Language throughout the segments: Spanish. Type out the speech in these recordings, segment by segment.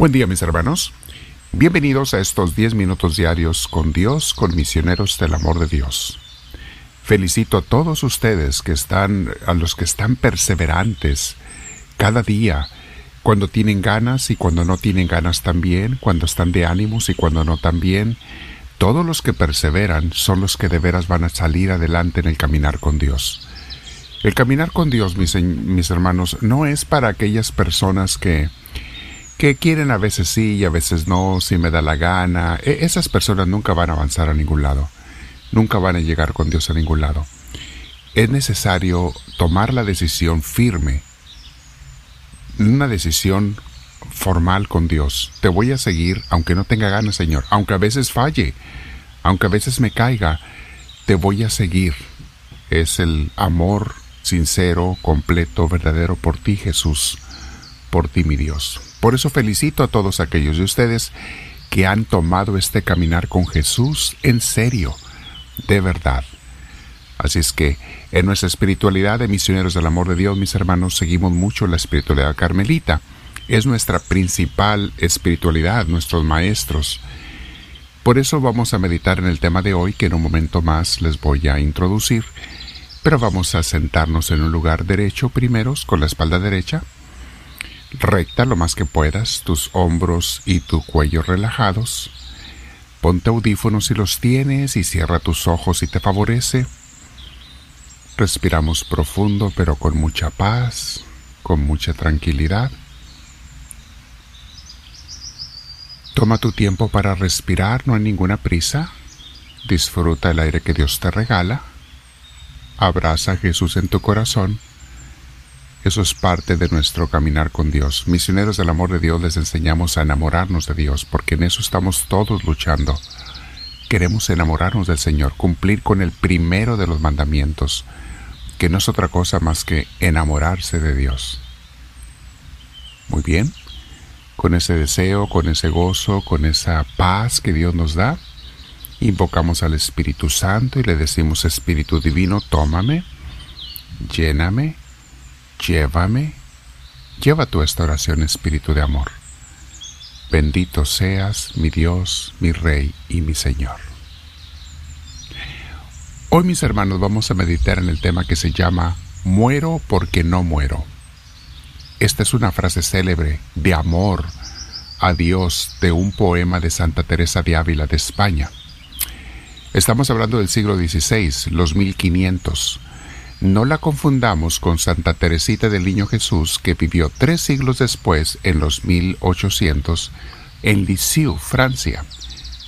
Buen día mis hermanos. Bienvenidos a estos 10 minutos diarios con Dios, con misioneros del amor de Dios. Felicito a todos ustedes que están, a los que están perseverantes cada día, cuando tienen ganas y cuando no tienen ganas también, cuando están de ánimos y cuando no también. Todos los que perseveran son los que de veras van a salir adelante en el caminar con Dios. El caminar con Dios, mis, mis hermanos, no es para aquellas personas que que quieren a veces sí y a veces no, si me da la gana. E, esas personas nunca van a avanzar a ningún lado, nunca van a llegar con Dios a ningún lado. Es necesario tomar la decisión firme, una decisión formal con Dios. Te voy a seguir aunque no tenga ganas, Señor, aunque a veces falle, aunque a veces me caiga, te voy a seguir. Es el amor sincero, completo, verdadero por ti, Jesús, por ti, mi Dios. Por eso felicito a todos aquellos de ustedes que han tomado este caminar con Jesús en serio, de verdad. Así es que en nuestra espiritualidad de misioneros del amor de Dios, mis hermanos, seguimos mucho la espiritualidad carmelita. Es nuestra principal espiritualidad, nuestros maestros. Por eso vamos a meditar en el tema de hoy que en un momento más les voy a introducir. Pero vamos a sentarnos en un lugar derecho primeros, con la espalda derecha, recta lo más que puedas, tus hombros y tu cuello relajados. Ponte audífonos si los tienes y cierra tus ojos si te favorece. Respiramos profundo pero con mucha paz, con mucha tranquilidad. Toma tu tiempo para respirar, no hay ninguna prisa. Disfruta el aire que Dios te regala. Abraza a Jesús en tu corazón eso es parte de nuestro caminar con Dios. Misioneros del amor de Dios les enseñamos a enamorarnos de Dios, porque en eso estamos todos luchando. Queremos enamorarnos del Señor, cumplir con el primero de los mandamientos, que no es otra cosa más que enamorarse de Dios. Muy bien, con ese deseo, con ese gozo, con esa paz que Dios nos da, invocamos al Espíritu Santo y le decimos, Espíritu Divino, tómame, lléname, llévame, lleva tu esta oración, Espíritu de amor. Bendito seas, mi Dios, mi Rey y mi Señor. Hoy, mis hermanos, vamos a meditar en el tema que se llama Muero porque no muero. Esta es una frase célebre de amor a Dios de un poema de Santa Teresa de Ávila de España. Estamos hablando del siglo XVI, los 1500 no la confundamos con Santa Teresita del Niño Jesús, que vivió tres siglos después, en los 1800, en Lisieux, Francia.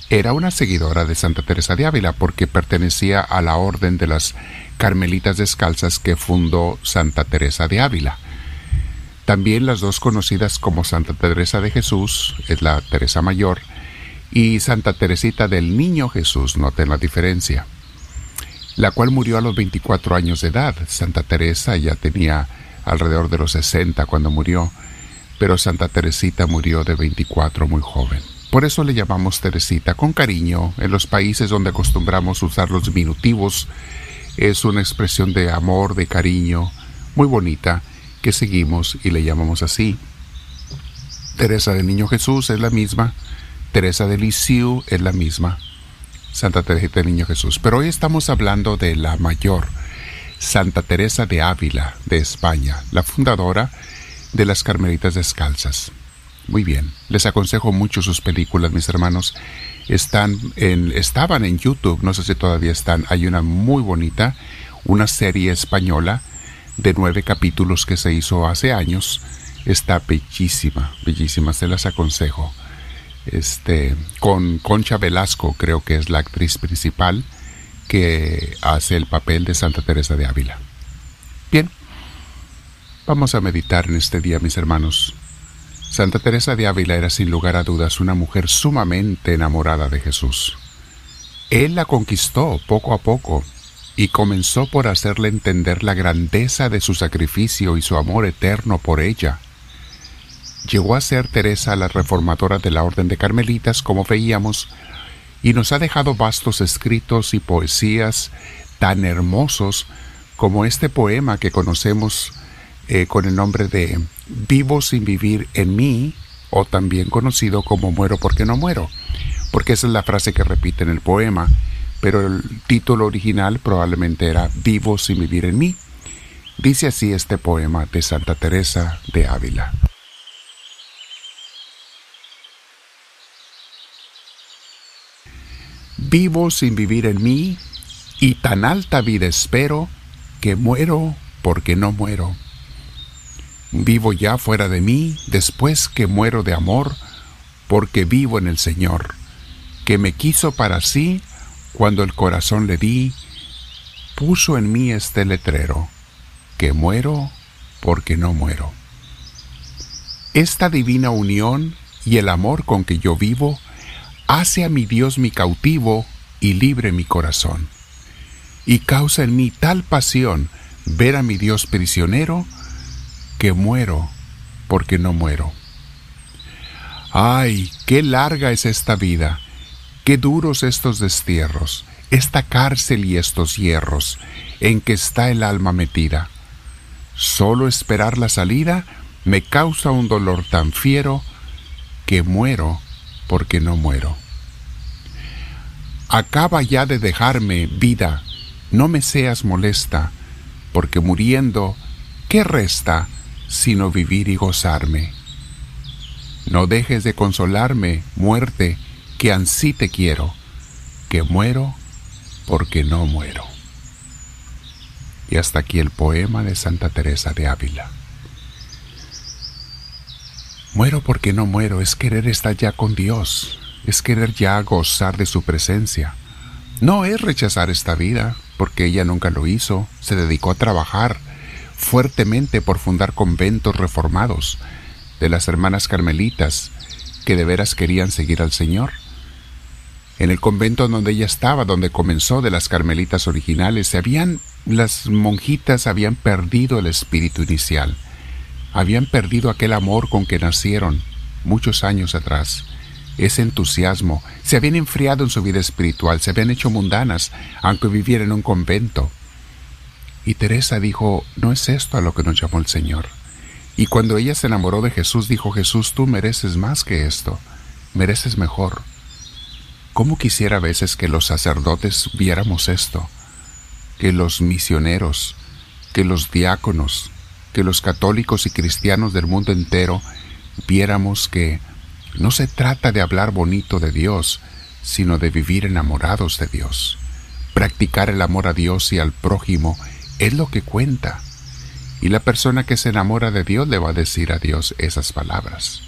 Era una seguidora de Santa Teresa de Ávila porque pertenecía a la orden de las Carmelitas Descalzas que fundó Santa Teresa de Ávila. También las dos conocidas como Santa Teresa de Jesús, es la Teresa Mayor, y Santa Teresita del Niño Jesús, noten la diferencia la cual murió a los 24 años de edad. Santa Teresa ya tenía alrededor de los 60 cuando murió, pero Santa Teresita murió de 24 muy joven. Por eso le llamamos Teresita con cariño. En los países donde acostumbramos usar los diminutivos, es una expresión de amor, de cariño, muy bonita, que seguimos y le llamamos así. Teresa del Niño Jesús es la misma, Teresa de Lisieux es la misma, Santa Teresa del Niño Jesús. Pero hoy estamos hablando de la mayor, Santa Teresa de Ávila, de España, la fundadora de las Carmelitas Descalzas. Muy bien, les aconsejo mucho sus películas, mis hermanos. Están en, estaban en YouTube, no sé si todavía están. Hay una muy bonita, una serie española de nueve capítulos que se hizo hace años. Está bellísima, bellísima, se las aconsejo este, con Concha Velasco, creo que es la actriz principal que hace el papel de Santa Teresa de Ávila. Bien, vamos a meditar en este día, mis hermanos. Santa Teresa de Ávila era sin lugar a dudas una mujer sumamente enamorada de Jesús. Él la conquistó poco a poco y comenzó por hacerle entender la grandeza de su sacrificio y su amor eterno por ella Llegó a ser Teresa la reformadora de la Orden de Carmelitas, como veíamos, y nos ha dejado vastos escritos y poesías tan hermosos como este poema que conocemos eh, con el nombre de Vivo sin vivir en mí o también conocido como Muero porque no muero, porque esa es la frase que repite en el poema, pero el título original probablemente era Vivo sin vivir en mí. Dice así este poema de Santa Teresa de Ávila. Vivo sin vivir en mí, y tan alta vida espero, que muero porque no muero. Vivo ya fuera de mí, después que muero de amor, porque vivo en el Señor, que me quiso para sí cuando el corazón le di, puso en mí este letrero, que muero porque no muero. Esta divina unión y el amor con que yo vivo hace a mi Dios mi cautivo y libre mi corazón, y causa en mí tal pasión ver a mi Dios prisionero, que muero porque no muero. Ay, qué larga es esta vida, qué duros estos destierros, esta cárcel y estos hierros en que está el alma metida. Solo esperar la salida me causa un dolor tan fiero que muero porque no muero. Acaba ya de dejarme, vida, no me seas molesta, porque muriendo, ¿qué resta sino vivir y gozarme? No dejes de consolarme, muerte, que ansí te quiero, que muero porque no muero. Y hasta aquí el poema de Santa Teresa de Ávila. Muero porque no muero es querer estar ya con Dios, es querer ya gozar de su presencia. No es rechazar esta vida, porque ella nunca lo hizo, se dedicó a trabajar fuertemente por fundar conventos reformados de las hermanas carmelitas que de veras querían seguir al Señor. En el convento donde ella estaba, donde comenzó de las carmelitas originales, se habían las monjitas habían perdido el espíritu inicial habían perdido aquel amor con que nacieron muchos años atrás, ese entusiasmo, se habían enfriado en su vida espiritual, se habían hecho mundanas, aunque vivieran en un convento. Y Teresa dijo, no es esto a lo que nos llamó el Señor. Y cuando ella se enamoró de Jesús, dijo, Jesús, tú mereces más que esto, mereces mejor. ¿Cómo quisiera a veces que los sacerdotes viéramos esto? Que los misioneros, que los diáconos, que los católicos y cristianos del mundo entero viéramos que no se trata de hablar bonito de Dios, sino de vivir enamorados de Dios. Practicar el amor a Dios y al prójimo es lo que cuenta. Y la persona que se enamora de Dios le va a decir a Dios esas palabras.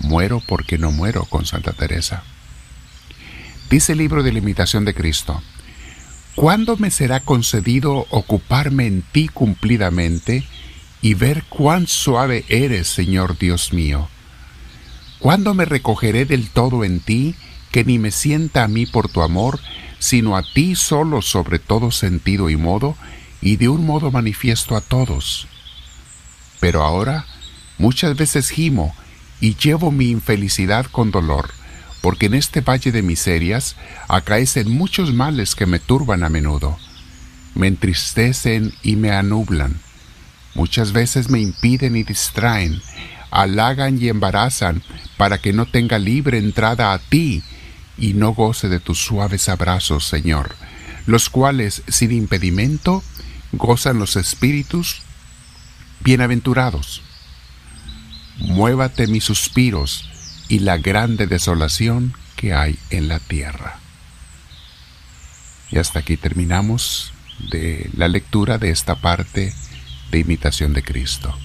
Muero porque no muero con Santa Teresa. Dice el libro de la imitación de Cristo, ¿cuándo me será concedido ocuparme en ti cumplidamente y ver cuán suave eres, Señor Dios mío. ¿Cuándo me recogeré del todo en ti, que ni me sienta a mí por tu amor, sino a ti solo sobre todo sentido y modo, y de un modo manifiesto a todos? Pero ahora muchas veces gimo y llevo mi infelicidad con dolor, porque en este valle de miserias acaecen muchos males que me turban a menudo, me entristecen y me anublan Muchas veces me impiden y distraen, halagan y embarazan para que no tenga libre entrada a ti y no goce de tus suaves abrazos, Señor, los cuales sin impedimento gozan los espíritus bienaventurados. Muévate mis suspiros y la grande desolación que hay en la tierra. Y hasta aquí terminamos de la lectura de esta parte de imitación de Cristo.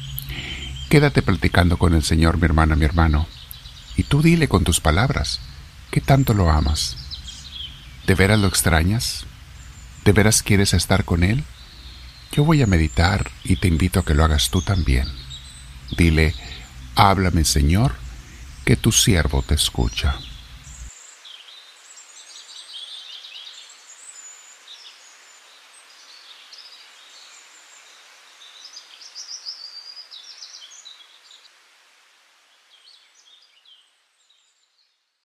Quédate platicando con el Señor, mi hermana, mi hermano, y tú dile con tus palabras, ¿qué tanto lo amas? ¿De veras lo extrañas? ¿De veras quieres estar con Él? Yo voy a meditar y te invito a que lo hagas tú también. Dile, háblame Señor, que tu siervo te escucha.